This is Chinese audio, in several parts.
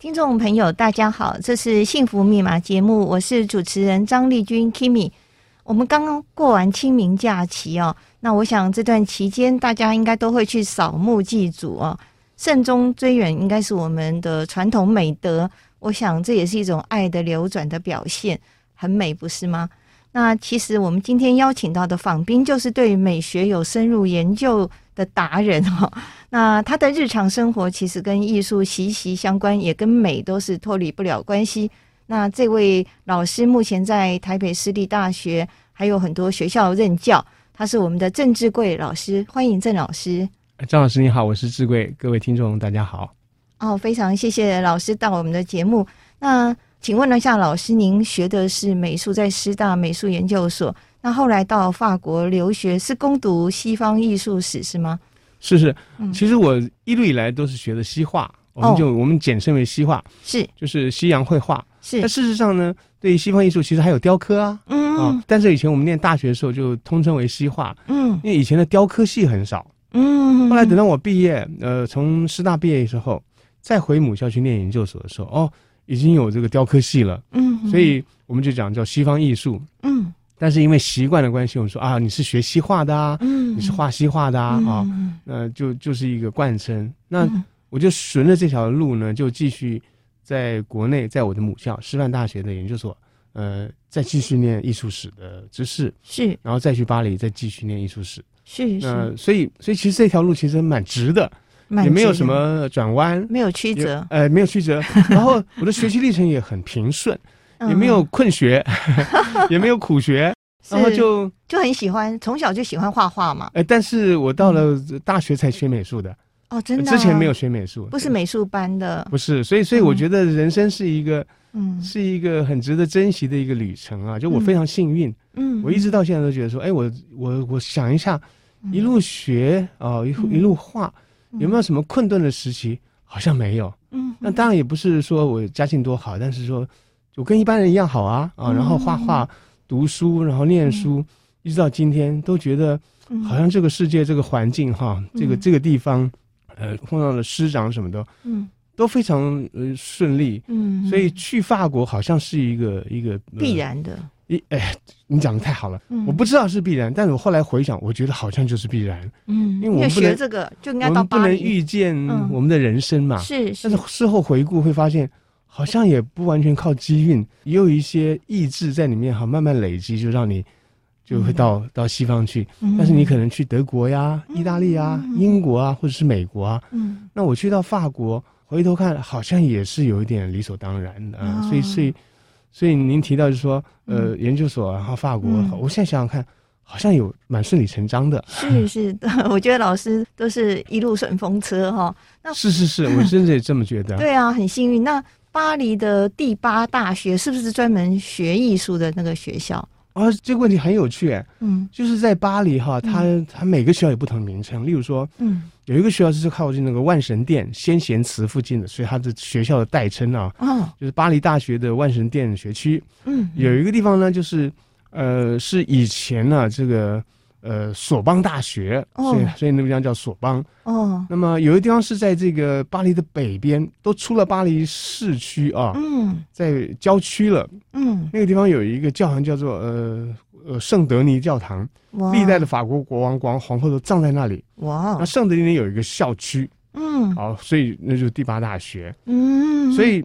听众朋友，大家好，这是幸福密码节目，我是主持人张丽君 Kimi。我们刚刚过完清明假期哦，那我想这段期间大家应该都会去扫墓祭祖哦，慎终追远应该是我们的传统美德，我想这也是一种爱的流转的表现，很美，不是吗？那其实我们今天邀请到的访宾就是对美学有深入研究的达人哈。那他的日常生活其实跟艺术息息相关，也跟美都是脱离不了关系。那这位老师目前在台北私立大学还有很多学校任教，他是我们的郑志贵老师，欢迎郑老师。张老师你好，我是志贵，各位听众大家好。哦，非常谢谢老师到我们的节目。那请问了一下老师，您学的是美术，在师大美术研究所。那后来到法国留学，是攻读西方艺术史是吗？是是，其实我一路以来都是学的西画，嗯、我们就、哦、我们简称为西画，是就是西洋绘画。是。但事实上呢，对于西方艺术，其实还有雕刻啊。嗯啊。但是以前我们念大学的时候，就通称为西画。嗯。因为以前的雕刻系很少。嗯。后来等到我毕业，呃，从师大毕业的时候，再回母校去念研究所的时候，哦。已经有这个雕刻系了，嗯，所以我们就讲叫西方艺术，嗯，但是因为习惯的关系，我们说啊，你是学西画的啊，嗯，你是画西画的啊，啊，那就就是一个惯称。那我就顺着这条路呢，就继续在国内，在我的母校师范大学的研究所，呃，再继续念艺术史的知识，是，然后再去巴黎再继续念艺术史，是，那所以所以其实这条路其实蛮直的。也没有什么转弯，没有曲折，呃，没有曲折。然后我的学习历程也很平顺，也没有困学，也没有苦学，然后就就很喜欢，从小就喜欢画画嘛。哎，但是我到了大学才学美术的。哦，真的，之前没有学美术，不是美术班的，不是。所以，所以我觉得人生是一个，嗯，是一个很值得珍惜的一个旅程啊。就我非常幸运，嗯，我一直到现在都觉得说，哎，我我我想一下，一路学啊，一一路画。有没有什么困顿的时期？好像没有。嗯，那当然也不是说我家境多好，但是说我跟一般人一样好啊啊！然后画画、读书，然后念书，一直到今天，都觉得好像这个世界、这个环境哈，这个这个地方，呃，碰到了师长什么的，嗯，都非常呃顺利。嗯，所以去法国好像是一个一个必然的。一哎，你讲的太好了，嗯、我不知道是必然，但是我后来回想，我觉得好像就是必然。嗯，因为我们不能这个就应该到巴黎，不能预见我们的人生嘛。是、嗯，但是事后回顾会发现，好像也不完全靠机运，也有一些意志在里面哈，慢慢累积，就让你就会到、嗯、到西方去。嗯、但是你可能去德国呀、意大利啊、嗯、英国啊，或者是美国啊。嗯，那我去到法国，回头看好像也是有一点理所当然的。嗯、所以，所以。所以您提到就是说，呃，研究所然后法国，嗯、我现在想想看，好像有蛮顺理成章的。是是的，我觉得老师都是一路顺风车哈。那是是是，我真的也这么觉得。对啊，很幸运。那巴黎的第八大学是不是专门学艺术的那个学校？啊，这个问题很有趣哎，嗯，就是在巴黎哈，它它每个学校有不同的名称，例如说，嗯，有一个学校是靠近那个万神殿先贤祠附近的，所以它的学校的代称啊，哦，就是巴黎大学的万神殿学区，嗯，有一个地方呢，就是呃，是以前呢这个。呃，索邦大学，所以所以那个地方叫索邦。哦，那么有一个地方是在这个巴黎的北边，都出了巴黎市区啊，嗯，在郊区了，嗯，那个地方有一个教堂叫做呃呃圣德尼教堂，哇，历代的法国国王、国王、皇后都葬在那里，哇，那圣德尼有一个校区，嗯，好，所以那就是第八大学，嗯，所以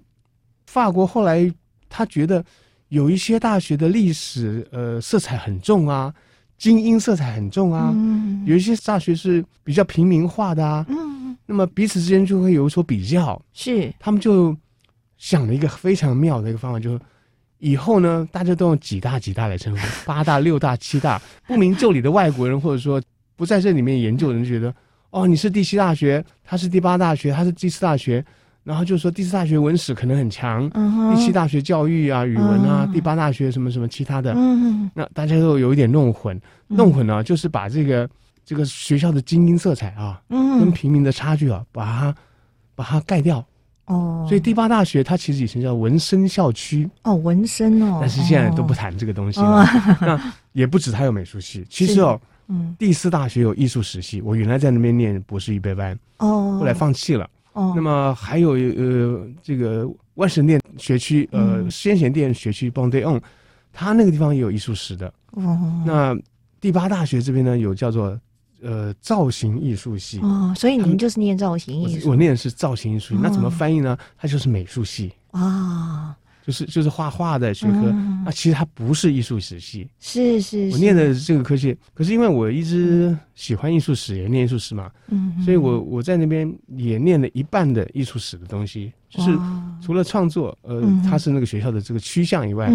法国后来他觉得有一些大学的历史呃色彩很重啊。精英色彩很重啊，嗯、有一些大学是比较平民化的啊，嗯，那么彼此之间就会有所比较，是，他们就想了一个非常妙的一个方法，就是以后呢，大家都用几大几大来称呼，八大、六大、七大，不明就里的外国人或者说不在这里面研究的人觉得，哦，你是第七大学，他是第八大学，他是第四大学。然后就说第四大学文史可能很强，嗯、第七大学教育啊、语文啊，嗯、第八大学什么什么其他的，那大家都有一点弄混，嗯、弄混呢、啊，就是把这个这个学校的精英色彩啊，嗯、跟平民的差距啊，把它把它盖掉。哦，所以第八大学它其实以前叫文生校区。哦，文生哦，但是现在都不谈这个东西了。哦、那也不止它有美术系，其实哦，嗯，第四大学有艺术史系，我原来在那边念博士预备班，哦，后来放弃了。哦，那么还有呃这个万神殿学区，呃先贤殿学区 Bondéon 它那个地方也有艺术史的。哦，那第八大学这边呢，有叫做呃造型艺术系。哦，所以您就是念造型艺术。我，我念的是造型艺术系，哦，那怎么翻译呢？它就是美术系。啊，哦。就是就是画画的学科，啊、其实它不是艺术史系，是是，是。我念的这个科系，可是因为我一直喜欢艺术史，也念艺术史嘛，嗯，所以我我在那边也念了一半的艺术史的东西，就是除了创作，呃，它是那个学校的这个趋向以外，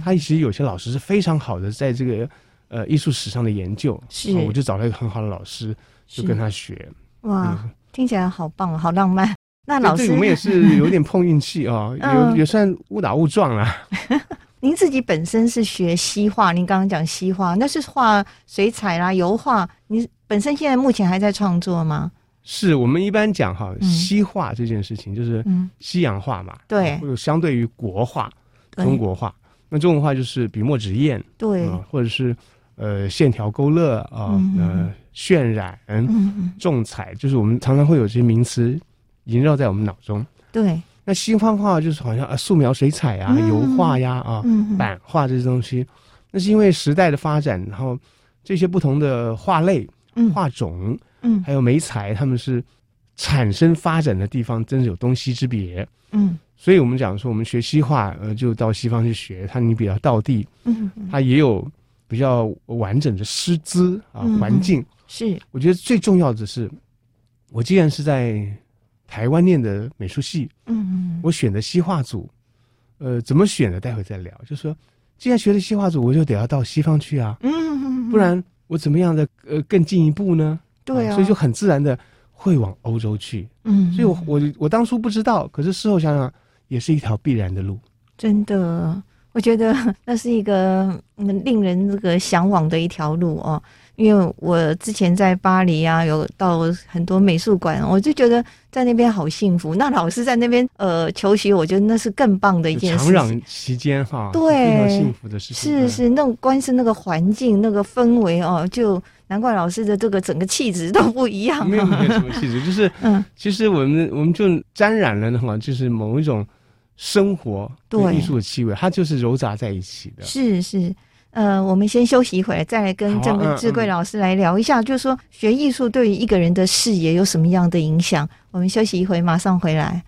它其实有些老师是非常好的，在这个呃艺术史上的研究，是，我就找了一个很好的老师，就跟他学，哇，嗯、听起来好棒，好浪漫。那老师，我们也是有点碰运气啊，有也算误打误撞啦。您自己本身是学西画，您刚刚讲西画，那是画水彩啦、油画。您本身现在目前还在创作吗？是我们一般讲哈，西画这件事情就是西洋画嘛，对，或者相对于国画、中国画，那中国画就是笔墨纸砚，对，或者是呃线条勾勒啊，呃渲染、重彩，就是我们常常会有这些名词。萦绕在我们脑中。对，那西方画就是好像啊，素描、水彩啊，嗯、油画呀，啊，嗯、版画这些东西，那是因为时代的发展，然后这些不同的画类、画种，嗯，还有媒材，他们是产生发展的地方，真是有东西之别。嗯，所以我们讲说，我们学西画，呃，就到西方去学，它你比较道地，嗯，它也有比较完整的师资啊，环境。是，我觉得最重要的是，我既然是在。台湾念的美术系，嗯嗯，我选的西画组，呃，怎么选的？待会再聊。就是说，既然学了西画组，我就得要到西方去啊，嗯嗯，不然我怎么样的呃更进一步呢？对啊，所以就很自然的会往欧洲去，嗯，所以我我我当初不知道，可是事后想想，也是一条必然的路。真的，我觉得 那是一个令人这个向往的一条路哦。因为我之前在巴黎啊，有到很多美术馆，我就觉得在那边好幸福。那老师在那边呃求学，我觉得那是更棒的一件事。长期期间哈，对，非常幸福的事情。是是，那种光是那个环境、那个氛围哦，就难怪老师的这个整个气质都不一样。没有没有什么气质，就是 嗯，其实我们我们就沾染了的话，就是某一种生活对艺术的气味，它就是揉杂在一起的。是是。呃，我们先休息一会儿，再来跟这位智贵老师来聊一下，啊嗯、就是说学艺术对于一个人的视野有什么样的影响？我们休息一会儿，马上回来。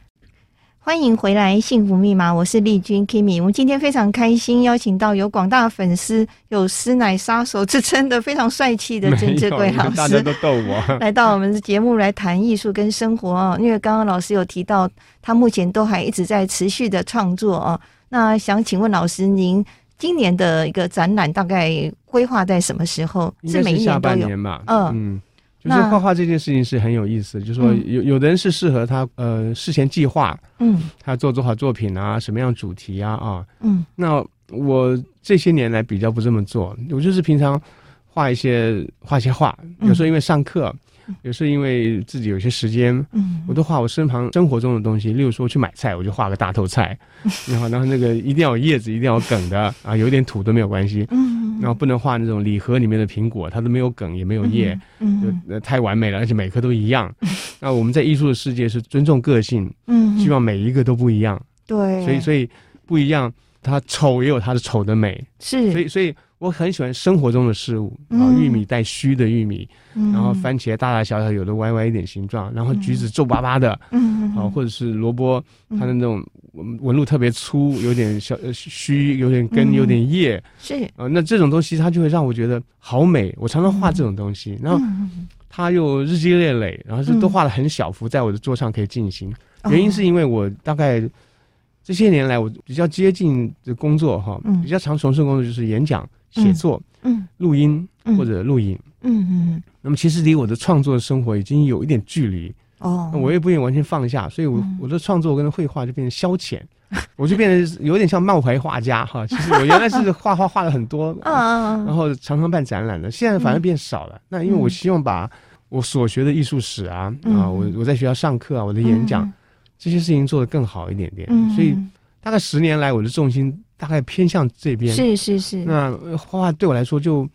欢迎回来，《幸福密码》，我是丽君 Kimi。我们今天非常开心，邀请到有广大粉丝、有“师奶杀手”之称的非常帅气的曾志贵老师，大家都逗我，来到我们的节目来谈艺术跟生活啊。因为刚刚老师有提到，他目前都还一直在持续的创作啊。那想请问老师，您？今年的一个展览大概规划在什么时候？是每一年都有。嗯嗯，就是画画这件事情是很有意思，就是说有有的人是适合他呃事前计划，嗯，他做多少作品啊，什么样主题啊啊，嗯，那我这些年来比较不这么做，我就是平常画一些画一些画，有时候因为上课。有时候因为自己有些时间，嗯，我都画我身旁生活中的东西。例如说去买菜，我就画个大头菜，然后然后那个一定要有叶子，一定要有梗的啊，有点土都没有关系，嗯，然后不能画那种礼盒里面的苹果，它都没有梗也没有叶，嗯，就太完美了，而且每颗都一样。那我们在艺术的世界是尊重个性，嗯，希望每一个都不一样，对，所以所以不一样，它丑也有它的丑的美，是，所以所以。我很喜欢生活中的事物，然后玉米带须的玉米，嗯、然后番茄大大小小，有的歪歪一点形状，然后橘子皱巴巴的，嗯，啊，或者是萝卜，它的那种纹纹路特别粗，有点小须，有点根，有点叶，是。啊，那这种东西它就会让我觉得好美。我常常画这种东西，然后它又日积月累，然后是都画得很小幅，在我的桌上可以进行。原因是因为我大概这些年来我比较接近的工作哈，比较常从事工作就是演讲。写作，嗯，录音或者录影，嗯嗯，那么其实离我的创作生活已经有一点距离哦，那我也不愿意完全放下，所以我我的创作跟绘画就变成消遣，我就变得有点像冒牌画家哈。其实我原来是画画画了很多，嗯，然后常常办展览的，现在反而变少了。那因为我希望把我所学的艺术史啊啊，我我在学校上课啊，我的演讲这些事情做得更好一点点，所以大概十年来我的重心。大概偏向这边，是是是。那画画对我来说就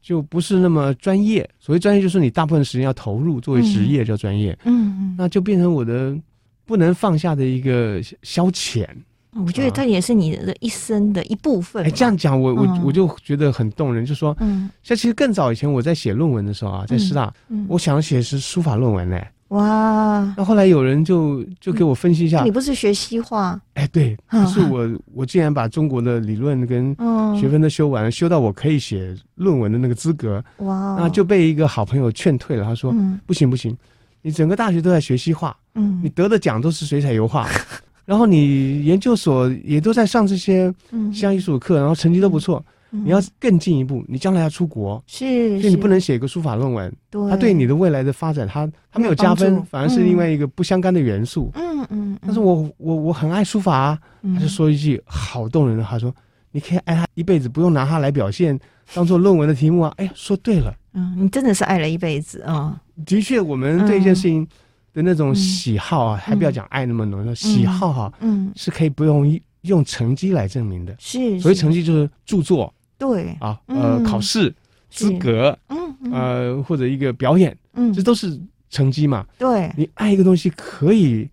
就不是那么专业。所谓专业，就是你大部分时间要投入作为职业叫专业。嗯嗯，那就变成我的不能放下的一个消遣。我觉得它也是你的一生的一部分。哎，这样讲我我我就觉得很动人，就说，嗯，像其实更早以前我在写论文的时候啊，在师大，我想写是书法论文呢。哇！那后来有人就就给我分析一下，你不是学西化？哎，对，可是我我竟然把中国的理论跟学分都修完了，修到我可以写论文的那个资格。哇！那就被一个好朋友劝退了。他说：“不行不行，你整个大学都在学西化，嗯，你得的奖都是水彩油画。”然后你研究所也都在上这些西洋艺术课，然后成绩都不错。你要更进一步，你将来要出国，是，所以你不能写一个书法论文。对，它对你的未来的发展，它它没有加分，反而是另外一个不相干的元素。嗯嗯。但是我我我很爱书法啊，他就说一句好动人的话，说你可以爱他一辈子，不用拿它来表现，当做论文的题目啊。哎，说对了，嗯，你真的是爱了一辈子啊。的确，我们对一件事情。的那种喜好啊，还不要讲爱那么浓的喜好哈，嗯，是可以不用用成绩来证明的。是，所以成绩就是著作，对啊，呃，考试资格，嗯，呃，或者一个表演，嗯，这都是成绩嘛。对，你爱一个东西可以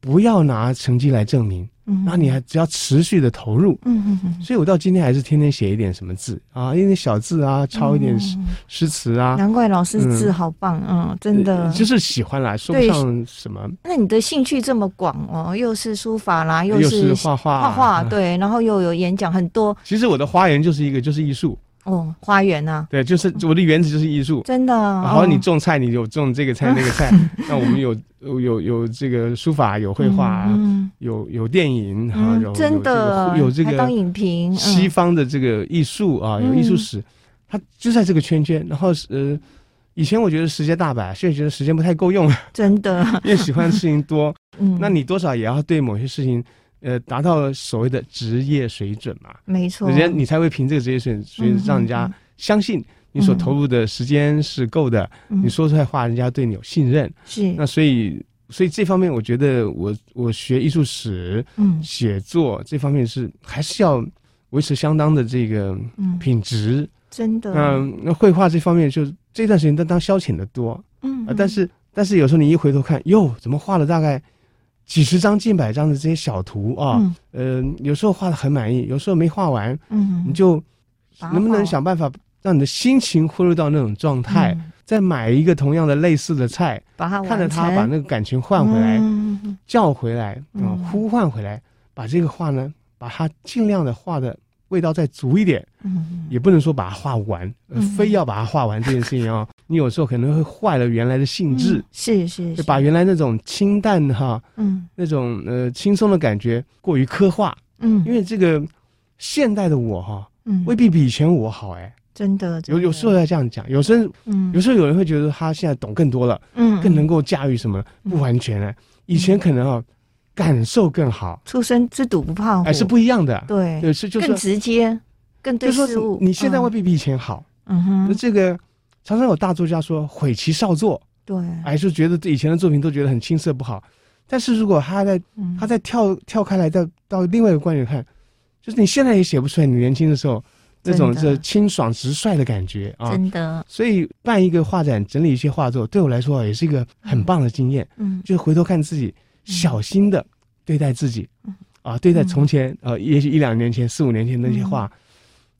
不要拿成绩来证明。嗯，那你还只要持续的投入，嗯嗯嗯，所以我到今天还是天天写一点什么字啊，一点小字啊，抄一点诗诗词啊。难怪老师字好棒，嗯，真的就是喜欢啦，说不上什么。那你的兴趣这么广哦，又是书法啦，又是画画，画画对，然后又有演讲很多。其实我的花园就是一个就是艺术。哦，花园呐，对，就是我的园子就是艺术，真的。然后你种菜，你有种这个菜那个菜。那我们有有有这个书法，有绘画，有有电影啊，真的有这个当影评。西方的这个艺术啊，有艺术史，它就在这个圈圈。然后呃，以前我觉得时间大把，现在觉得时间不太够用，真的，因为喜欢的事情多。嗯，那你多少也要对某些事情。呃，达到所谓的职业水准嘛，没错，人家你才会凭这个职业水准，所以让人家相信你所投入的时间是够的，你说出来话，人家对你有信任。是，那所以，所以这方面，我觉得我我学艺术史，嗯，写作这方面是还是要维持相当的这个品质。真的，嗯，那绘画这方面，就这段时间都当消遣的多，嗯，但是但是有时候你一回头看，哟，怎么画了大概。几十张、近百张的这些小图啊，嗯，呃，有时候画得很满意，有时候没画完，嗯，你就能不能想办法让你的心情恢复到那种状态，再买一个同样的类似的菜，把它看着它把那个感情换回来，叫回来啊，呼唤回来，把这个画呢，把它尽量的画的。味道再足一点，嗯，也不能说把它画完，非要把它画完这件事情啊，你有时候可能会坏了原来的性质，是是，是。把原来那种清淡哈，嗯，那种呃轻松的感觉过于刻画，嗯，因为这个现代的我哈，嗯，未必比以前我好哎，真的，有有时候要这样讲，有时候，嗯，有时候有人会觉得他现在懂更多了，嗯，更能够驾驭什么，不完全哎，以前可能啊。感受更好，出生之犊不怕虎，哎，是不一样的。对，对，是就是更直接，更对事物。你现在未必比以前好。嗯哼，那这个常常有大作家说毁其少作，对，还是觉得以前的作品都觉得很青涩不好。但是如果他在他在跳跳开来，到到另外一个观点看，就是你现在也写不出来你年轻的时候那种这清爽直率的感觉啊。真的。所以办一个画展，整理一些画作，对我来说也是一个很棒的经验。嗯，就是回头看自己。小心的对待自己，啊，对待从前，呃，也许一两年前、四五年前那些画，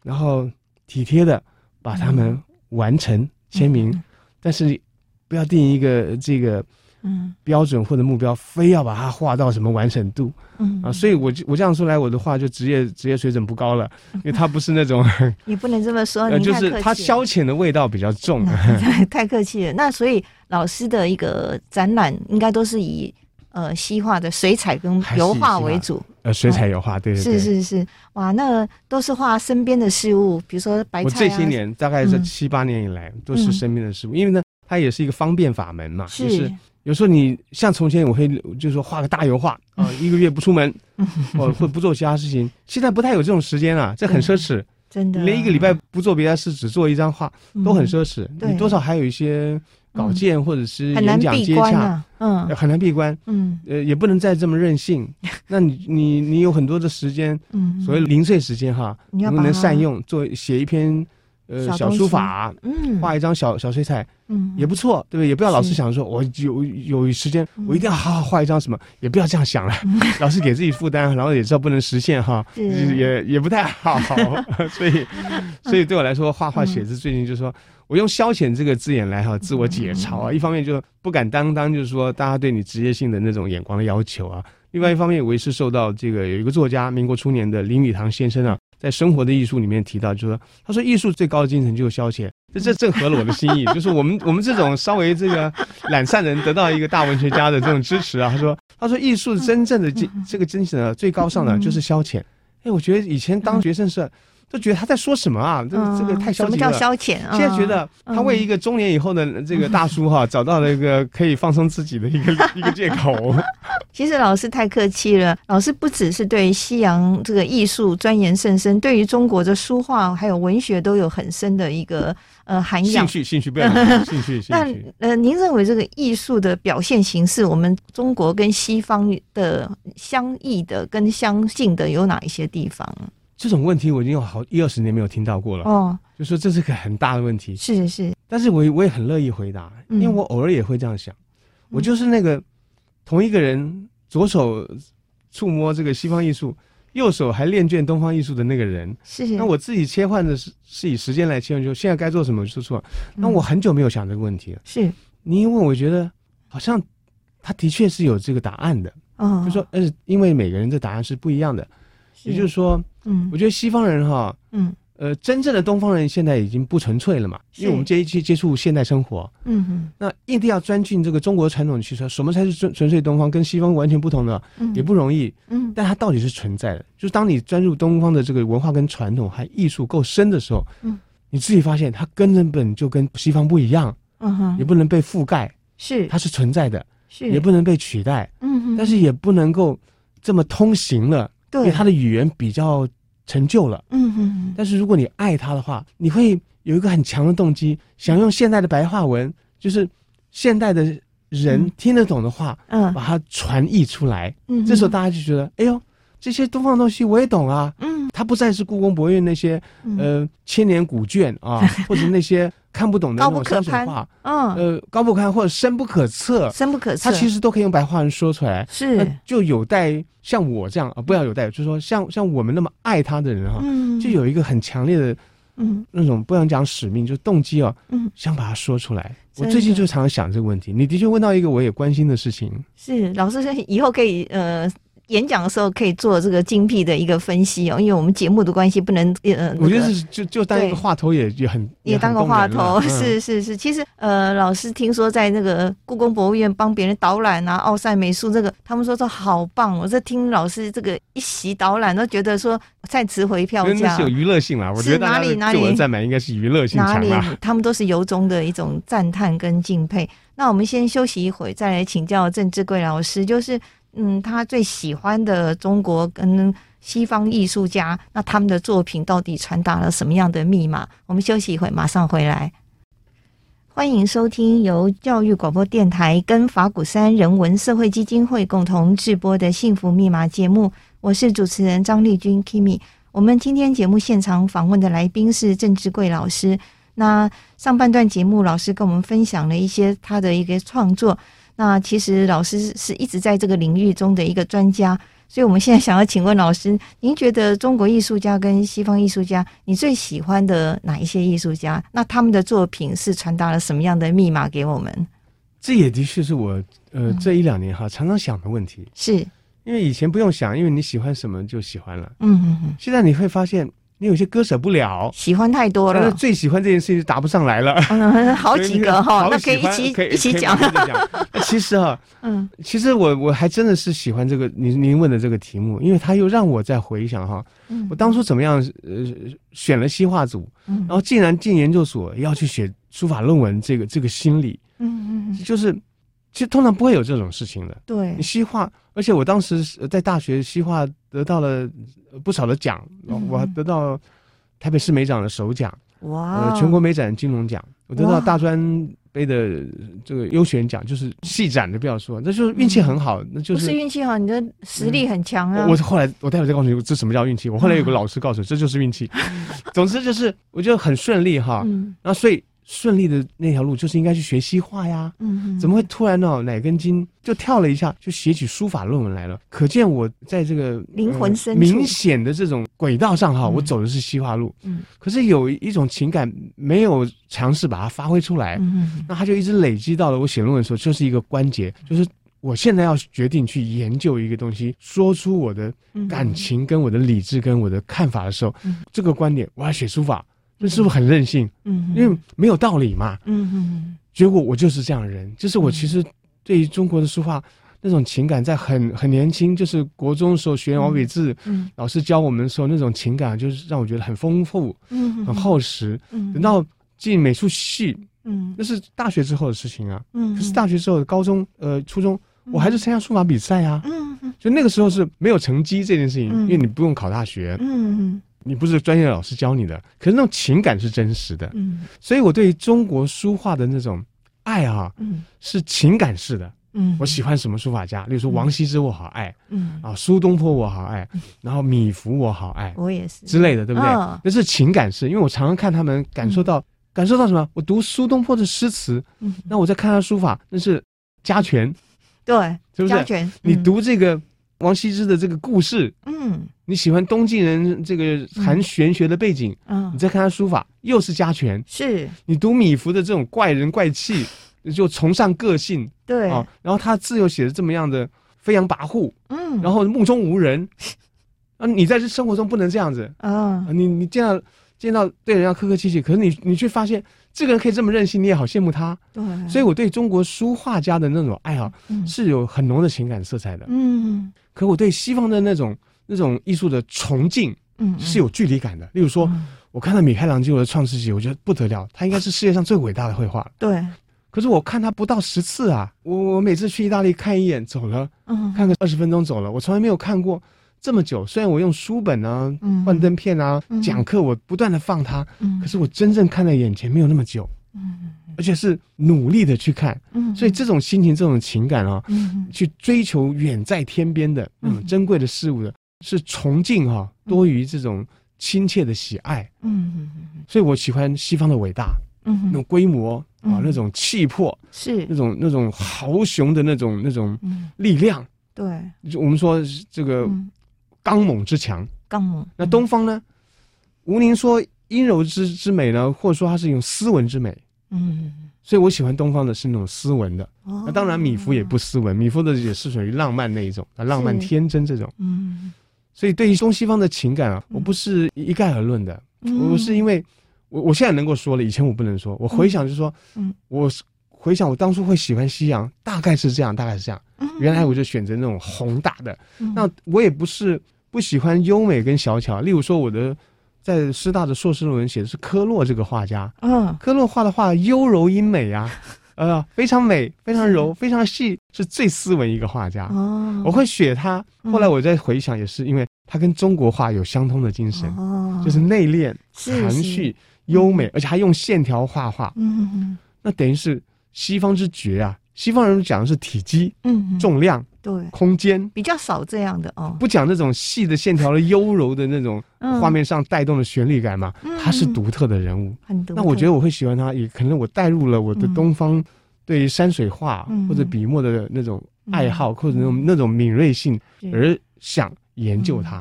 然后体贴的把它们完成签名，但是不要定一个这个嗯。标准或者目标，非要把它画到什么完成度，嗯。啊，所以我我这样说来，我的画就职业职业水准不高了，因为他不是那种，你不能这么说，你就是他消遣的味道比较重，太客气了。那所以老师的一个展览应该都是以。呃，西画的水彩跟油画为主。呃，水彩油画，对对对。是是是，哇，那都是画身边的事物，比如说白菜。我这些年大概这七八年以来，都是身边的事物，因为呢，它也是一个方便法门嘛。是。有时候你像从前，我会就是说画个大油画 啊，一个月不出门，或会不做其他事情。现在不太有这种时间了，这很奢侈。真的。连一个礼拜不做别的事，只做一张画，都很奢侈。你多少还有一些。稿件或者是演讲接洽，嗯，很难闭关，嗯，呃，也不能再这么任性。那你你你有很多的时间，嗯，所谓零碎时间哈，你能不能善用做写一篇呃小书法，嗯，画一张小小水彩，嗯，也不错，对不对？也不要老是想说，我有有时间，我一定要好好画一张什么，也不要这样想了，老是给自己负担，然后也知道不能实现哈，也也不太好，所以 所以对我来说，画画写字最近就是说。我用消遣这个字眼来哈自我解嘲啊，一方面就不敢担当，就是说大家对你职业性的那种眼光的要求啊；另外一方面，我也是受到这个有一个作家，民国初年的林语堂先生啊，在《生活的艺术》里面提到，就是说他说艺术最高的精神就是消遣，这这正合了我的心意，就是我们我们这种稍微这个懒散人得到一个大文学家的这种支持啊。他说他说艺术真正的精这个精神啊，最高尚的就是消遣。哎，我觉得以前当学生是。都觉得他在说什么啊？这这个太消极了。什么叫消遣？现在觉得他为一个中年以后的这个大叔哈，找到了一个可以放松自己的一个 一个借口。其实老师太客气了，老师不只是对西洋这个艺术钻研甚深，对于中国的书画还有文学都有很深的一个呃涵养。兴趣，兴趣，不要 兴趣，兴趣。那呃，您认为这个艺术的表现形式，我们中国跟西方的相异的跟相近的有哪一些地方？这种问题我已经有好一二十年没有听到过了。哦，就说这是个很大的问题，是是，但是我我也很乐意回答，因为我偶尔也会这样想，我就是那个同一个人左手触摸这个西方艺术，右手还练卷东方艺术的那个人，是。是那我自己切换的是是以时间来切换，就现在该做什么就做。那我很久没有想这个问题了，是。你一问，我觉得好像他的确是有这个答案的，哦，就说呃，因为每个人的答案是不一样的。也就是说，嗯，我觉得西方人哈，嗯，呃，真正的东方人现在已经不纯粹了嘛，因为我们接接接触现代生活，嗯哼，那一定要钻进这个中国传统汽车什么才是纯纯粹东方，跟西方完全不同的，嗯，也不容易，嗯，但它到底是存在的，就是当你钻入东方的这个文化跟传统还艺术够深的时候，嗯，你自己发现它根本就跟西方不一样，嗯哼，也不能被覆盖，是，它是存在的，是，也不能被取代，嗯哼，但是也不能够这么通行了。对，因为他的语言比较陈旧了，嗯嗯，但是如果你爱他的话，你会有一个很强的动机，想用现代的白话文，就是现代的人听得懂的话，嗯，把它传译出来，嗯，这时候大家就觉得，哎呦，这些东方东西我也懂啊，嗯，它不再是故宫博物院那些呃千年古卷啊，或者那些。看不懂的那种山水画，嗯，呃，高不可攀或者深不可测，深不可测，他其实都可以用白话文说出来，是，就有待像我这样啊，不要有待，就是说像像我们那么爱它的人哈，嗯，就有一个很强烈的，嗯，那种不想讲使命，就动机哦，嗯，想把它说出来。我最近就常常想这个问题，你的确问到一个我也关心的事情，是老师说以后可以呃。演讲的时候可以做这个精辟的一个分析哦，因为我们节目的关系不能呃，我觉得是就就当一个话头也也很也当个话头，是是是。其实呃，老师听说在那个故宫博物院帮别人导览啊，奥赛美术这个，他们说这好棒。我在听老师这个一席导览，都觉得说再值回票价。那是有娱乐性啦，我觉得哪里哪里赞美应该是娱乐性强哪里他们都是由衷的一种赞叹跟敬佩。那我们先休息一会，再来请教郑志贵老师，就是。嗯，他最喜欢的中国跟西方艺术家，那他们的作品到底传达了什么样的密码？我们休息一会，马上回来。欢迎收听由教育广播电台跟法鼓山人文社会基金会共同制播的《幸福密码》节目，我是主持人张丽君 Kimi。我们今天节目现场访问的来宾是郑志贵老师。那上半段节目，老师跟我们分享了一些他的一个创作。那其实老师是一直在这个领域中的一个专家，所以我们现在想要请问老师，您觉得中国艺术家跟西方艺术家，你最喜欢的哪一些艺术家？那他们的作品是传达了什么样的密码给我们？这也的确是我呃这一两年哈常常想的问题，是因为以前不用想，因为你喜欢什么就喜欢了，嗯嗯嗯，现在你会发现。你有些割舍不了，喜欢太多了。最喜欢这件事情就答不上来了。嗯，好几个 哈，那可以一起一起讲。其实哈，嗯，其实我我还真的是喜欢这个您您问的这个题目，因为他又让我再回想哈，我当初怎么样呃选了西画组，然后竟然进研究所要去写书法论文，这个这个心理，嗯嗯，就是。其实通常不会有这种事情的。对，你西化，而且我当时在大学西化得到了不少的奖，嗯、我还得到台北市美展的首奖，哇，呃，全国美展金龙奖，我得到大专杯的这个优选奖，就是细展的不要说，那就是运气很好，嗯、那就是不是运气好，你的实力很强啊。嗯、我后来我待会再告诉你，这什么叫运气？我后来有个老师告诉我，这就是运气。总之就是我觉得很顺利哈，嗯，然后所以。顺利的那条路就是应该去学西画呀，嗯，怎么会突然呢？哪根筋就跳了一下，就写起书法论文来了？可见我在这个灵魂深处。明显的这种轨道上哈，我走的是西画路，嗯，可是有一种情感没有尝试把它发挥出来，嗯，那它就一直累积到了我写论文的时候，就是一个关节，就是我现在要决定去研究一个东西，说出我的感情跟我的理智跟我的看法的时候，这个观点我要写书法。那是不是很任性？嗯，因为没有道理嘛。嗯嗯。结果我就是这样的人，就是我其实对于中国的书画那种情感，在很很年轻，就是国中的时候学毛笔字，嗯，老师教我们的时候那种情感，就是让我觉得很丰富，嗯，很厚实。嗯。等到进美术系，嗯，那是大学之后的事情啊。嗯。可是大学之后，高中、呃，初中，我还是参加书法比赛啊。嗯嗯。就那个时候是没有成绩这件事情，因为你不用考大学。嗯嗯。你不是专业的老师教你的，可是那种情感是真实的。嗯，所以我对中国书画的那种爱啊，嗯，是情感式的。嗯，我喜欢什么书法家，例如说王羲之，我好爱。嗯，啊，苏东坡我好爱，然后米芾我好爱，我也是之类的，对不对？那是情感式，因为我常常看他们，感受到感受到什么？我读苏东坡的诗词，嗯，那我在看他书法，那是家权，对，是不是？家权，你读这个。王羲之的这个故事，嗯，你喜欢东晋人这个含玄学的背景，嗯，你再看他书法，又是家权，是。你读米芾的这种怪人怪气，就崇尚个性，对。啊，然后他字又写的这么样的飞扬跋扈，嗯，然后目中无人，啊，你在这生活中不能这样子，啊，你你见到见到对人要客客气气，可是你你却发现。这个人可以这么任性，你也好羡慕他。对，所以我对中国书画家的那种爱好是有很浓的情感色彩的。嗯，可我对西方的那种那种艺术的崇敬，嗯，是有距离感的。例如说，我看到米开朗基罗的《创世纪》，我觉得不得了，他应该是世界上最伟大的绘画。对，可是我看他不到十次啊，我我每次去意大利看一眼走了，嗯，看个二十分钟走了，我从来没有看过。这么久，虽然我用书本啊、幻灯片啊、嗯、讲课，我不断的放它，嗯、可是我真正看在眼前没有那么久，嗯、而且是努力的去看，嗯、所以这种心情、这种情感啊，嗯、去追求远在天边的那种珍贵的事物的，是崇敬哈、啊，多于这种亲切的喜爱，嗯、所以我喜欢西方的伟大，嗯、那种规模啊，那种气魄，是。那种那种豪雄的那种那种力量，对，就我们说这个。嗯。刚猛之强，刚猛。那东方呢？吴宁说阴柔之之美呢，或者说它是一种斯文之美。嗯，所以我喜欢东方的是那种斯文的。哦，那当然米芾也不斯文，米芾的也是属于浪漫那一种，啊，浪漫天真这种。嗯，所以对于中西方的情感啊，我不是一概而论的。我是因为我我现在能够说了，以前我不能说。我回想就是说，嗯，我回想我当初会喜欢西洋，大概是这样，大概是这样。原来我就选择那种宏大的。那我也不是。不喜欢优美跟小巧，例如说我的在师大的硕士论文写的是科洛这个画家，嗯，科洛画的画优柔英美呀，呃，非常美，非常柔，非常细，是最斯文一个画家。哦，我会选他。后来我再回想，也是因为他跟中国画有相通的精神，哦，就是内敛、含蓄、优美，而且还用线条画画。嗯嗯，那等于是西方之绝啊！西方人讲的是体积，嗯，重量。对，空间。比较少这样的哦，不讲那种细的线条的优柔的那种画面上带动的旋律感嘛，他是独特的人物，很独特。那我觉得我会喜欢他，也可能我带入了我的东方对山水画或者笔墨的那种爱好，或者那种那种敏锐性，而想研究它。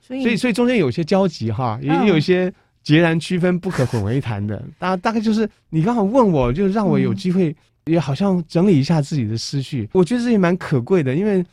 所以，所以中间有些交集哈，也有一些截然区分、不可混为一谈的。大大概就是你刚好问我，就让我有机会。也好像整理一下自己的思绪，我觉得这也蛮可贵的，因为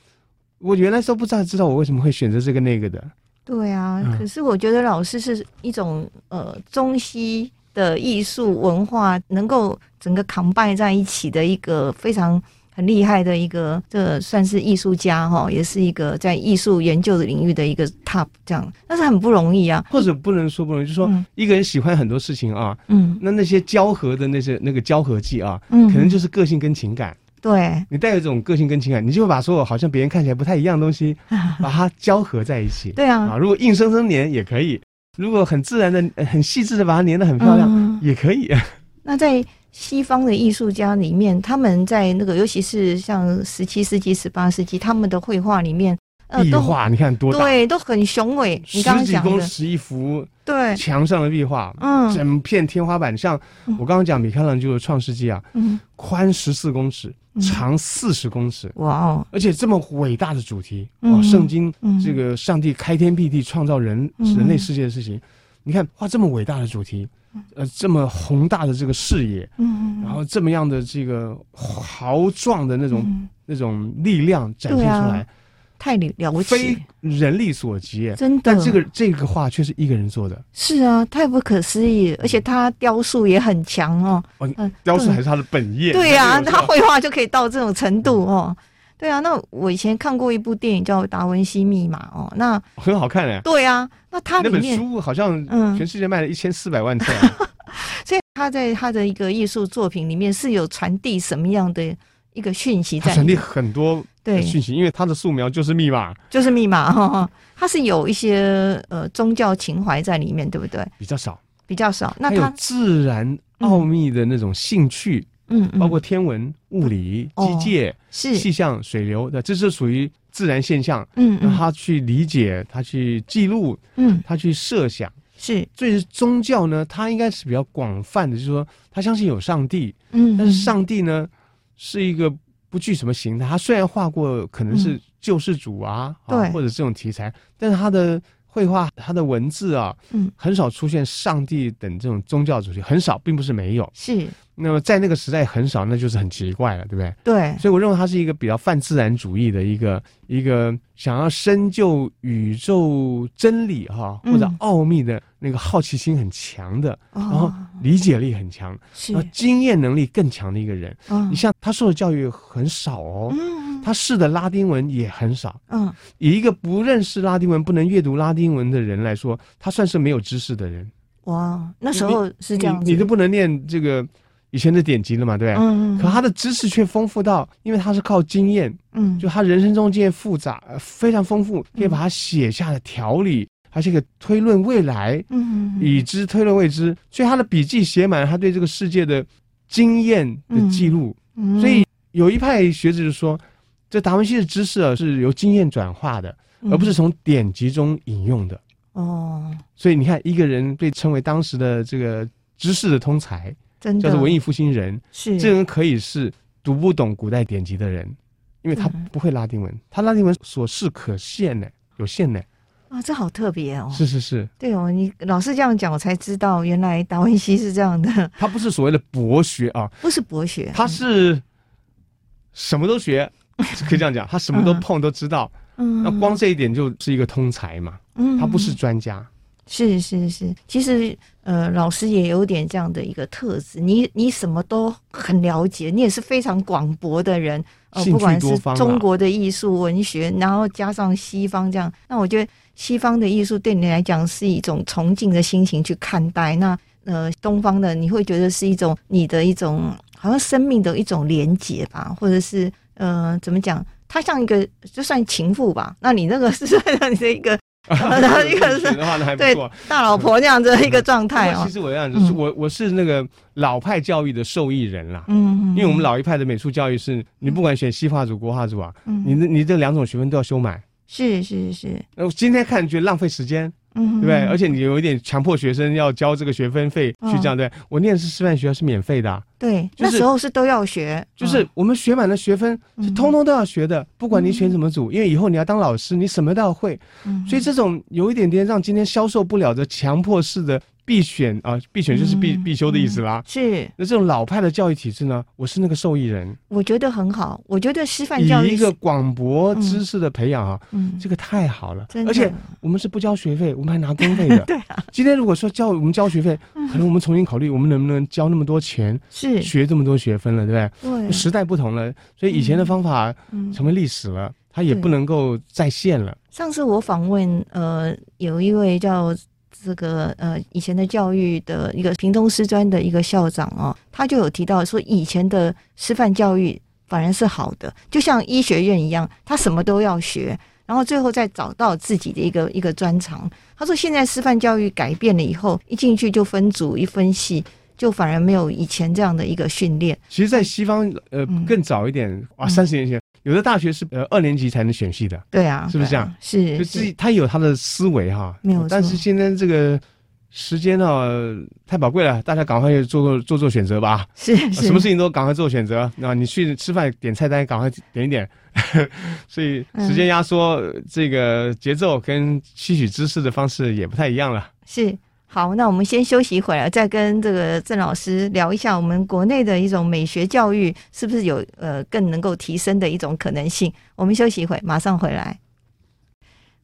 我原来都不知道知道我为什么会选择这个那个的。对啊，嗯、可是我觉得老师是一种呃中西的艺术文化能够整个 combine 在一起的一个非常。很厉害的一个，这、算是艺术家哈，也是一个在艺术研究的领域的一个 top 这样，但是很不容易啊。或者不能说不容易，就是说一个人喜欢很多事情啊，嗯，那那些交合的那些那个交合剂啊，嗯，可能就是个性跟情感。对，你带有这种个性跟情感，你就会把所有好像别人看起来不太一样的东西，把它交合在一起。对啊，啊，如果硬生生粘也可以，如果很自然的、很细致的把它粘得很漂亮，嗯、也可以。那在。西方的艺术家里面，他们在那个，尤其是像十七世纪、十八世纪，他们的绘画里面，呃壁画你看多大，对，都很雄伟。你刚刚讲的。十几公尺一幅，对，墙上的壁画，嗯，整片天花板上，我刚刚讲米开朗基罗创世纪啊，嗯，宽十四公尺，长四十公尺，哇哦，而且这么伟大的主题，哇，圣经这个上帝开天辟地创造人人类世界的事情，你看画这么伟大的主题。呃，这么宏大的这个视野，嗯，然后这么样的这个豪壮的那种、嗯、那种力量展现出来，啊、太了不起，非人力所及，真的。但这个这个画却是一个人做的，是啊，太不可思议，而且他雕塑也很强哦，哦，雕塑还是他的本业，对呀、啊，他绘画就可以到这种程度哦。对啊，那我以前看过一部电影叫《达文西密码》哦，那很好看哎。对啊，那他那本书好像全世界卖了一千四百万册，啊，嗯、所以他在他的一个艺术作品里面是有传递什么样的一个讯息在？传递很多对讯息，因为他的素描就是密码，就是密码 哈。他是有一些呃宗教情怀在里面，对不对？比较少，比较少。那他有自然奥秘的那种兴趣。嗯嗯，包括天文、物理、机械、是气象、水流的，这是属于自然现象。嗯，让他去理解，他去记录，嗯，他去设想。是，所以宗教呢，它应该是比较广泛的，就是说，他相信有上帝。嗯，但是上帝呢，是一个不具什么形态。他虽然画过可能是救世主啊，对，或者这种题材，但是他的绘画、他的文字啊，嗯，很少出现上帝等这种宗教主题，很少，并不是没有。是。那么在那个时代很少，那就是很奇怪了，对不对？对。所以我认为他是一个比较泛自然主义的一个一个想要深究宇宙真理哈或者奥秘的那个好奇心很强的，然后理解力很强，然后经验能力更强的一个人。你像他受的教育很少哦，他试的拉丁文也很少。嗯。以一个不认识拉丁文、不能阅读拉丁文的人来说，他算是没有知识的人。哇，那时候是这样子，你都不能念这个。以前的典籍了嘛，对，嗯，可他的知识却丰富到，因为他是靠经验，嗯，就他人生中经验复杂，非常丰富，可以把它写下的条理，而且可以推论未来，嗯，已知推论未知，所以他的笔记写满了他对这个世界的经验的记录，嗯，所以有一派学者就说，这达文西的知识啊是由经验转化的，而不是从典籍中引用的，哦，所以你看一个人被称为当时的这个知识的通才。叫做文艺复兴人，是这个人可以是读不懂古代典籍的人，因为他不会拉丁文，他拉丁文所示可限呢，有限呢。啊，这好特别哦！是是是，对哦，你老是这样讲，我才知道原来达文西是这样的。他不是所谓的博学啊，不是博学，他是什么都学，可以这样讲，他什么都碰都知道。嗯，那光这一点就是一个通才嘛。嗯，他不是专家。是是是，其实呃，老师也有点这样的一个特质，你你什么都很了解，你也是非常广博的人，呃，不管是中国的艺术文学，然后加上西方这样，那我觉得西方的艺术对你来讲是一种崇敬的心情去看待，那呃，东方的你会觉得是一种你的一种好像生命的一种连结吧，或者是呃，怎么讲，他像一个就算情妇吧，那你那个是算你的一个。然后一个是对大老婆那样子的一个状态哦。其实我这样子，我我是那个老派教育的受益人啦。嗯，因为我们老一派的美术教育是，你不管选西画组、国画组啊，你你这两种学分都要修满。是是是。那我今天看觉得浪费时间。嗯，对不对？而且你有一点强迫学生要交这个学分费去这样，对。我念的是师范学校，是免费的。对，那时候是都要学，就是我们学满了学分，是通通都要学的，不管你选什么组，因为以后你要当老师，你什么都要会。所以这种有一点点让今天销售不了的强迫式的。必选啊，必选就是必必修的意思啦。是，那这种老派的教育体制呢，我是那个受益人。我觉得很好，我觉得师范教育以一个广博知识的培养啊，嗯，这个太好了。而且我们是不交学费，我们还拿公费的。对啊。今天如果说交我们交学费，可能我们重新考虑，我们能不能交那么多钱，是学这么多学分了，对不对？对。时代不同了，所以以前的方法成为历史了，它也不能够再现了。上次我访问呃，有一位叫。这个呃，以前的教育的一个屏东师专的一个校长哦，他就有提到说，以前的师范教育反而是好的，就像医学院一样，他什么都要学，然后最后再找到自己的一个一个专长。他说，现在师范教育改变了以后，一进去就分组一分系，就反而没有以前这样的一个训练。其实，在西方，呃，更早一点，嗯、哇，三十年前，有的大学是呃二年级才能选系的。对啊，是不是这样？啊、是，就自己他有他的思维哈，没有。但是现在这个时间啊，太宝贵了，大家赶快做做做做选择吧。是，是，什么事情都赶快做选择。那你去吃饭点菜单，赶快点一点。所以时间压缩，这个节奏跟吸取知识的方式也不太一样了。是。好，那我们先休息一会儿，再跟这个郑老师聊一下，我们国内的一种美学教育是不是有呃更能够提升的一种可能性？我们休息一会儿，马上回来。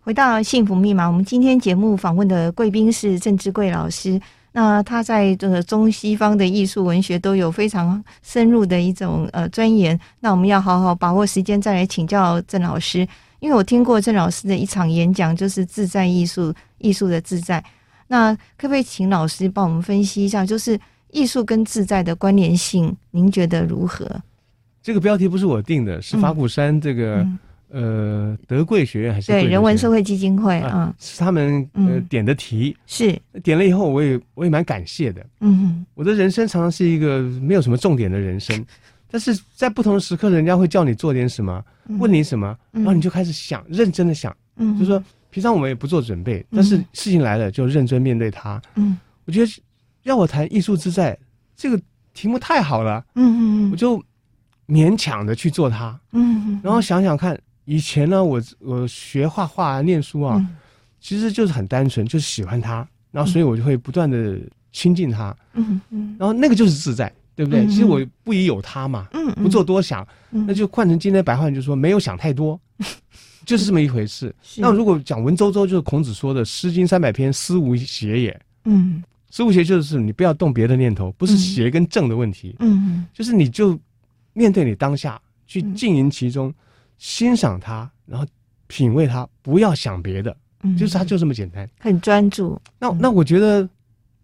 回到幸福密码，我们今天节目访问的贵宾是郑志贵老师，那他在这个中西方的艺术文学都有非常深入的一种呃钻研。那我们要好好把握时间，再来请教郑老师，因为我听过郑老师的一场演讲，就是自在艺术，艺术的自在。那可不可以请老师帮我们分析一下，就是艺术跟自在的关联性，您觉得如何？这个标题不是我定的，是法鼓山这个、嗯、呃德贵学院还是对人文社会基金会啊、嗯，是他们呃点的题，是。点了以后，我也我也蛮感谢的。嗯，我的人生常常是一个没有什么重点的人生，但是在不同的时刻，人家会叫你做点什么，问你什么，然后你就开始想，认真的想，嗯，就是说。平常我们也不做准备，但是事情来了就认真面对它。嗯，我觉得要我谈艺术自在这个题目太好了。嗯嗯，我就勉强的去做它。嗯，然后想想看，以前呢，我我学画画、念书啊，其实就是很单纯，就是喜欢它，然后所以我就会不断的亲近它。嗯嗯，然后那个就是自在，对不对？其实我不疑有他嘛。嗯，不做多想，那就换成今天白话，就是说没有想太多。就是这么一回事。那如果讲文绉绉，就是孔子说的《诗经》三百篇，思无邪也。嗯，思无邪就是你不要动别的念头，不是邪跟正的问题。嗯，就是你就面对你当下，去浸淫其中，欣赏它，然后品味它，不要想别的。嗯，就是它就这么简单，很专注。那那我觉得。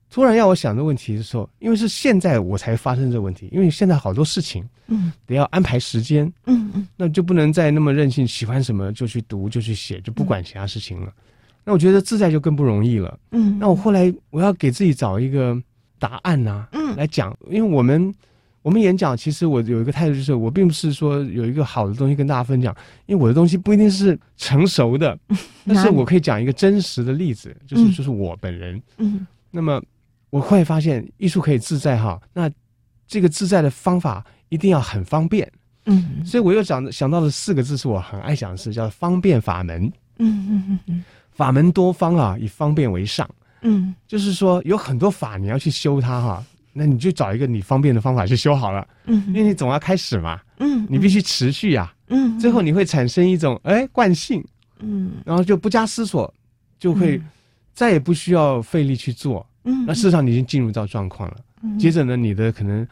突然要我想这问题的时候，因为是现在我才发生这个问题，因为现在好多事情，嗯，得要安排时间，嗯嗯，那就不能再那么任性，喜欢什么就去读就去写，就不管其他事情了。嗯、那我觉得自在就更不容易了，嗯。那我后来我要给自己找一个答案呐、啊，嗯，来讲，因为我们我们演讲，其实我有一个态度，就是我并不是说有一个好的东西跟大家分享，因为我的东西不一定是成熟的，但是我可以讲一个真实的例子，就是就是我本人，嗯，那么。我会发现艺术可以自在哈，那这个自在的方法一定要很方便，嗯，所以我又想想到了四个字，是我很爱讲的事，叫方便法门，嗯嗯嗯嗯，法门多方啊，以方便为上，嗯，就是说有很多法你要去修它哈，那你就找一个你方便的方法去修好了，嗯，因为你总要开始嘛，嗯，你必须持续呀，嗯，最后你会产生一种哎惯性，嗯，然后就不加思索，就会再也不需要费力去做。嗯，那事实上你已经进入到状况了。嗯，接着呢，你的可能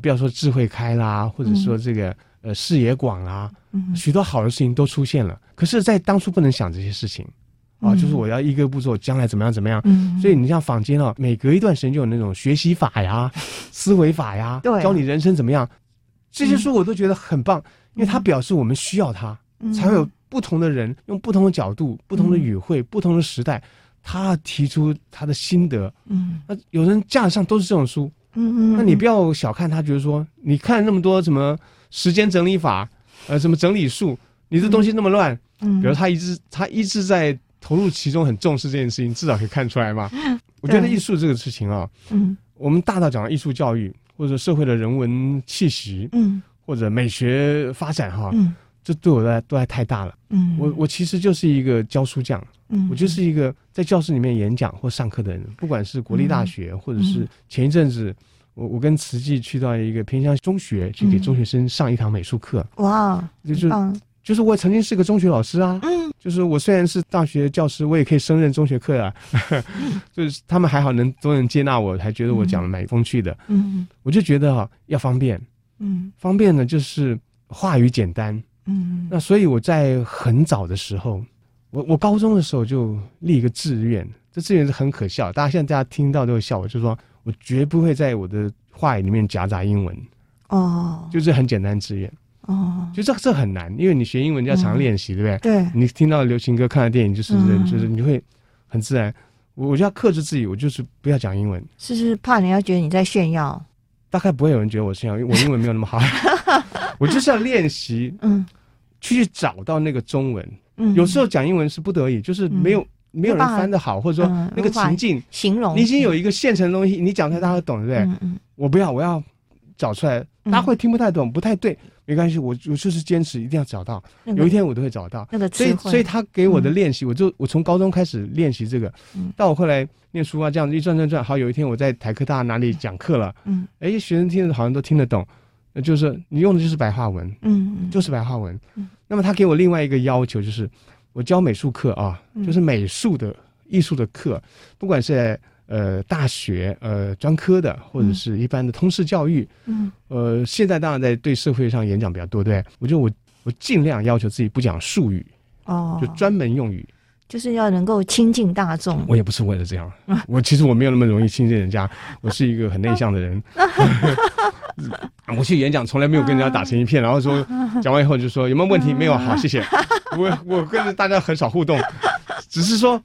不要说智慧开啦，或者说这个呃视野广啦，嗯，许多好的事情都出现了。可是，在当初不能想这些事情啊，就是我要一个步骤，将来怎么样怎么样。嗯，所以你像坊间啊，每隔一段时间就有那种学习法呀、思维法呀，对，教你人生怎么样。这些书我都觉得很棒，因为它表示我们需要它，才会有不同的人用不同的角度、不同的语汇、不同的时代。他提出他的心得，嗯，那有人架子上都是这种书，嗯嗯，那你不要小看他，觉得说你看那么多什么时间整理法，呃，什么整理术，你这东西那么乱，嗯，比如他一直他一直在投入其中，很重视这件事情，至少可以看出来嘛。我觉得艺术这个事情啊，嗯，我们大大讲艺术教育或者社会的人文气息，嗯，或者美学发展哈，嗯，这对我来都还太大了，嗯，我我其实就是一个教书匠。嗯，我就是一个在教室里面演讲或上课的人，不管是国立大学，或者是前一阵子，我我跟慈济去到一个偏乡中学，去给中学生上一堂美术课。哇，就是就是我曾经是个中学老师啊，嗯，就是我虽然是大学教师，我也可以胜任中学课啊，就是他们还好能都能接纳我，还觉得我讲的蛮风趣的。嗯，我就觉得哈要方便，嗯，方便呢就是话语简单，嗯，那所以我在很早的时候。我我高中的时候就立一个志愿，这志愿是很可笑，大家现在大家听到都会笑我，就是说我绝不会在我的话语里面夹杂英文，哦，就是很简单志愿，哦，就这这很难，因为你学英文要常练习，对不对？对，你听到流行歌、看的电影，就是、嗯、就是你会很自然。我就要克制自己，我就是不要讲英文。是是怕人家觉得你在炫耀？大概不会有人觉得我炫耀，因为我英文没有那么好。我就是要练习，嗯，去找到那个中文。嗯，有时候讲英文是不得已，就是没有、嗯、没有人翻得好，或者说那个情境形容，你已经有一个现成的东西，你讲出来大家都懂，对不对？嗯嗯。我不要，我要找出来，大家会听不太懂，不太对。没关系，我我就是坚持，一定要找到。那个、有一天我都会找到。那个所以所以他给我的练习，嗯、我就我从高中开始练习这个。嗯。到我后来念书啊，这样子一转转转，好，有一天我在台科大哪里讲课了。嗯。哎，学生听的好像都听得懂，那就是你用的就是白话文。嗯嗯。就是白话文。嗯。那么他给我另外一个要求，就是我教美术课啊，就是美术的艺术的课，不管是在。呃，大学呃专科的或者是一般的通识教育，嗯，呃，现在当然在对社会上演讲比较多，对，我觉得我我尽量要求自己不讲术语，哦，就专门用语，就是要能够亲近大众。我也不是为了这样，我其实我没有那么容易亲近人家，我是一个很内向的人。我去演讲从来没有跟人家打成一片，然后说讲完以后就说有没有问题？没有，好，谢谢。我我跟大家很少互动，只是说。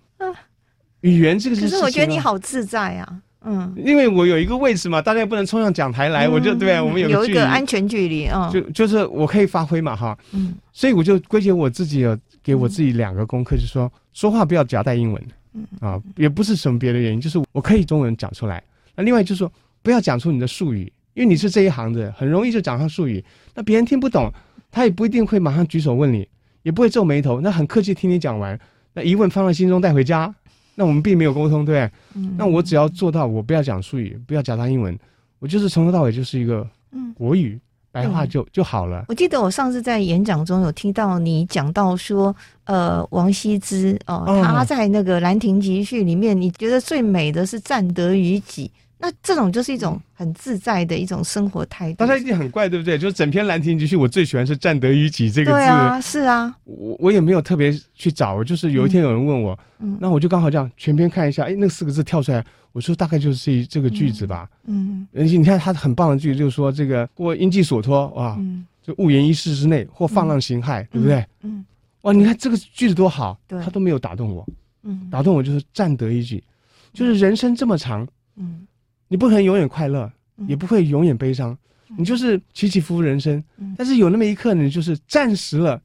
语言这个是，可是我觉得你好自在啊，嗯，因为我有一个位置嘛，大家也不能冲上讲台来，嗯、我就对，我们有有一个安全距离啊，就就是我可以发挥嘛，哈，嗯，所以我就归结我自己，给我自己两个功课，就是说说话不要夹带英文，嗯。啊，也不是什么别的原因，就是我可以中文讲出来。那另外就是说不要讲出你的术语，因为你是这一行的，很容易就讲上术语，那别人听不懂，他也不一定会马上举手问你，也不会皱眉头，那很客气听你讲完，那疑问放在心中带回家。那我们并没有沟通，对，嗯，那我只要做到，我不要讲术语，不要夹杂英文，我就是从头到尾就是一个国语、嗯、白话就就好了。我记得我上次在演讲中有听到你讲到说，呃，王羲之哦，他在那个《兰亭集序》里面，你觉得最美的是占得于己。那这种就是一种很自在的一种生活态度。大家一定很怪，对不对？就是整篇《兰亭集序》，我最喜欢是“占得于己”这个字。对啊，是啊。我我也没有特别去找，就是有一天有人问我，嗯，那我就刚好这样全篇看一下，哎，那四个字跳出来，我说大概就是这这个句子吧。嗯，而且你看他很棒的句子，就是说这个或应寄所托，哇，就勿言一室之内，或放浪形骸，对不对？嗯，哇，你看这个句子多好，他都没有打动我。嗯，打动我就是占得一句，就是人生这么长，嗯。你不可能永远快乐，也不会永远悲伤，嗯、你就是起起伏伏人生。嗯、但是有那么一刻，你就是暂时了，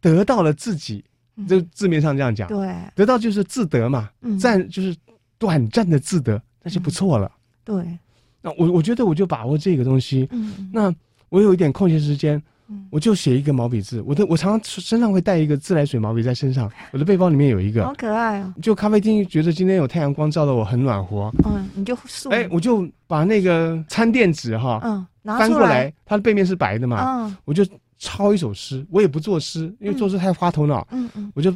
得到了自己。这、嗯、字面上这样讲，对，得到就是自得嘛，暂、嗯、就是短暂的自得，那就不错了。嗯、对，那我我觉得我就把握这个东西。嗯，那我有一点空闲时间。我就写一个毛笔字，我的我常常身上会带一个自来水毛笔在身上，我的背包里面有一个，好可爱哦。就咖啡厅觉得今天有太阳光照的我很暖和，嗯，你就哎，我就把那个餐垫纸哈，嗯，翻过来，它的背面是白的嘛，嗯，我就抄一首诗，我也不作诗，因为作诗太花头脑，嗯嗯，我就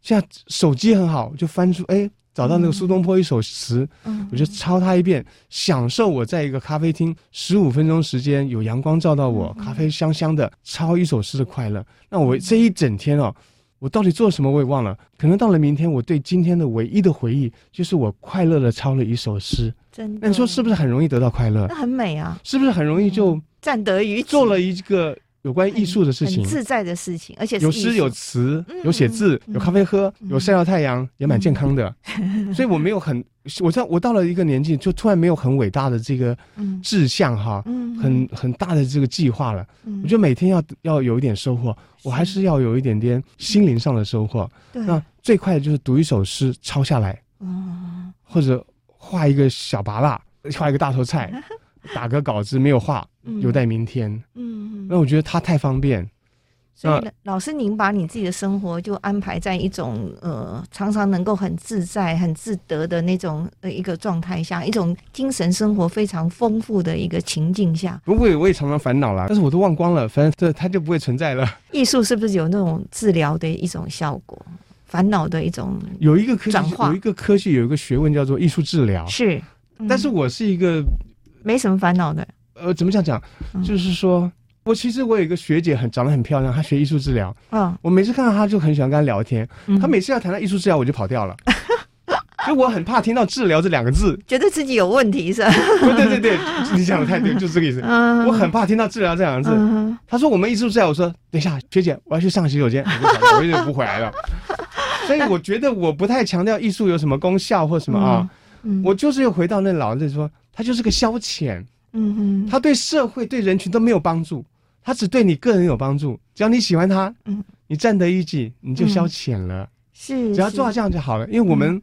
现在手机很好，就翻出哎。找到那个苏东坡一首词，嗯、我就抄他一遍，嗯、享受我在一个咖啡厅十五分钟时间，有阳光照到我，嗯、咖啡香香的，抄一首诗的快乐。那我这一整天哦，我到底做了什么我也忘了。可能到了明天，我对今天的唯一的回忆就是我快乐的抄了一首诗。真的？那你说是不是很容易得到快乐？那很美啊！是不是很容易就占得于做了一个？有关艺术的事情，自在的事情，而且有诗有词，有写字，有咖啡喝，有晒到太阳，也蛮健康的。所以我没有很，我在我到了一个年纪，就突然没有很伟大的这个志向哈，很很大的这个计划了。我觉得每天要要有一点收获，我还是要有一点点心灵上的收获。那最快的就是读一首诗，抄下来，或者画一个小拔蜡，画一个大头菜。打个稿子没有画，有待明天。嗯，那我觉得他太方便。所以老师，您把你自己的生活就安排在一种呃，常常能够很自在、很自得的那种呃一个状态下，一种精神生活非常丰富的一个情境下。不会，我也常常烦恼啦，但是我都忘光了，反正这它就不会存在了。艺术是不是有那种治疗的一种效果？烦恼的一种有一个科学，有一个科学，有一个学问叫做艺术治疗。是，但是我是一个。没什么烦恼的，呃，怎么讲讲？嗯、就是说，我其实我有一个学姐很，很长得很漂亮，她学艺术治疗。嗯、哦，我每次看到她就很喜欢跟她聊天。嗯、她每次要谈到艺术治疗，我就跑掉了，就我很怕听到“治疗”这两个字，觉得自己有问题是吧？对对对对，你讲的太对，就是这个意思。嗯、我很怕听到“治疗”这两个字。她、嗯、说我们艺术治疗，我说等一下，学姐，我要去上洗手间，我就不回来了。所以我觉得我不太强调艺术有什么功效或什么啊，嗯，我就是又回到那老是说，它就是个消遣，嗯哼，它对社会对人群都没有帮助，它只对你个人有帮助，只要你喜欢它，嗯，你占得一己，你就消遣了，是，只要做到这样就好了，因为我们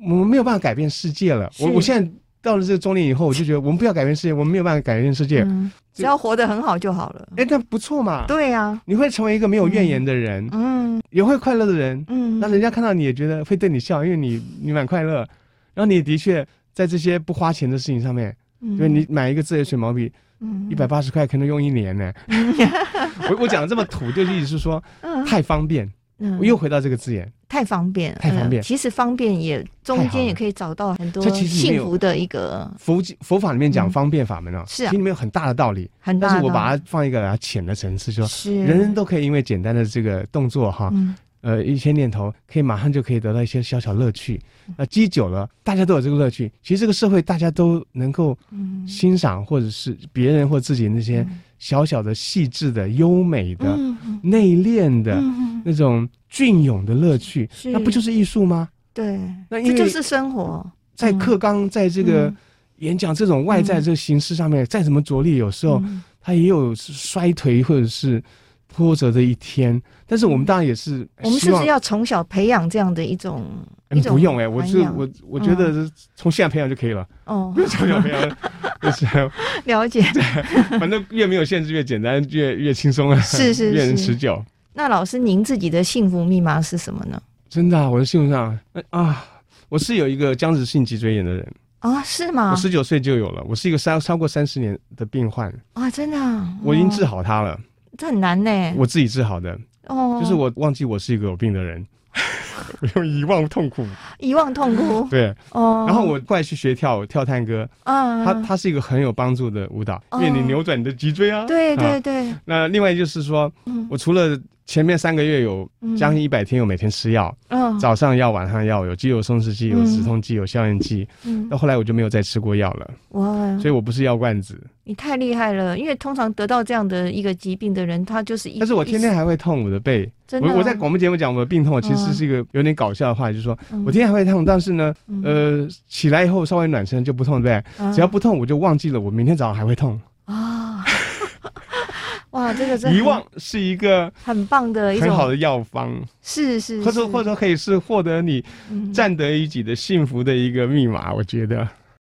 我们没有办法改变世界了，我我现在。到了这个中年以后，我就觉得我们不要改变世界，我们没有办法改变世界，嗯、只要活得很好就好了。哎，那不错嘛。对呀、啊，你会成为一个没有怨言的人，嗯，也会快乐的人，嗯，那人家看到你也觉得会对你笑，因为你你蛮快乐，然后你的确在这些不花钱的事情上面，因为、嗯、你买一个自来水毛笔，嗯，一百八十块可能用一年呢。嗯、我我讲的这么土，就是意思是说太方便。嗯，我又回到这个字眼，太方便，太方便。其实方便也中间也可以找到很多幸福的一个佛佛法里面讲方便法门啊，是啊，其实里面有很大的道理，很大。但是我把它放一个浅的层次，说是。人人都可以因为简单的这个动作哈，呃，一些念头可以马上就可以得到一些小小乐趣。那积久了，大家都有这个乐趣。其实这个社会大家都能够欣赏，或者是别人或自己那些。小小的、细致的、优美的、嗯、内敛的、嗯、那种隽永的乐趣，那不就是艺术吗？对，那这就是生活。在课纲，在这个演讲这种外在这个形式上面，嗯、再怎么着力，有时候它也有衰颓或者是波折的一天。但是我们当然也是，我们是不是要从小培养这样的一种？不用哎，我是我，我觉得从现在培养就可以了。哦，不用从小培养，就是了解。反正越没有限制，越简单，越越轻松啊。是是是，越能持久。那老师，您自己的幸福密码是什么呢？真的，我的幸福上啊，我是有一个僵直性脊椎炎的人啊，是吗？我十九岁就有了，我是一个三超过三十年的病患啊，真的，我已经治好他了。这很难呢，我自己治好的。哦，就是我忘记我是一个有病的人。我 用遗忘痛苦，遗忘痛苦，对。哦。然后我过来去学跳舞，跳探戈，啊，它它是一个很有帮助的舞蹈，因为你扭转你的脊椎啊。对对对。那另外就是说，我除了前面三个月有将近一百天有每天吃药，嗯，早上药晚上药，有肌肉松弛剂，有止痛剂，有消炎剂，嗯，到后来我就没有再吃过药了。哇，所以我不是药罐子。你太厉害了，因为通常得到这样的一个疾病的人，他就是一。但是我天天还会痛我的背。真的。我我在广播节目讲我的病痛，其实是一个有点搞笑的话，就是说我天天还会痛，但是呢，呃，起来以后稍微暖身就不痛，对不对？只要不痛，我就忘记了我明天早上还会痛。啊！哇，这个真遗忘是一个很棒的很好的药方，是是，或者或者可以是获得你占得一己的幸福的一个密码，我觉得。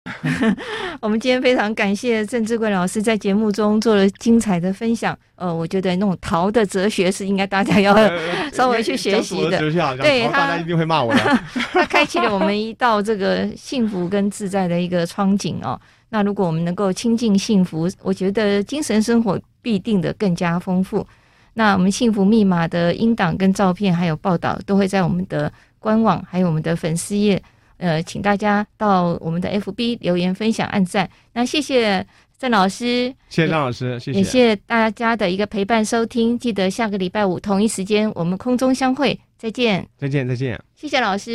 我们今天非常感谢郑志贵老师在节目中做了精彩的分享。呃，我觉得那种陶的哲学是应该大家要 稍微去学习的。对，他大家一定会骂我的。他开启了我们一道这个幸福跟自在的一个窗景哦。那如果我们能够亲近幸福，我觉得精神生活必定的更加丰富。那我们幸福密码的音档跟照片还有报道都会在我们的官网还有我们的粉丝页。呃，请大家到我们的 FB 留言分享、按赞。那谢谢郑老师，谢谢张老师，谢谢，也谢谢大家的一个陪伴收听。记得下个礼拜五同一时间我们空中相会，再见，再见，再见。谢谢老师。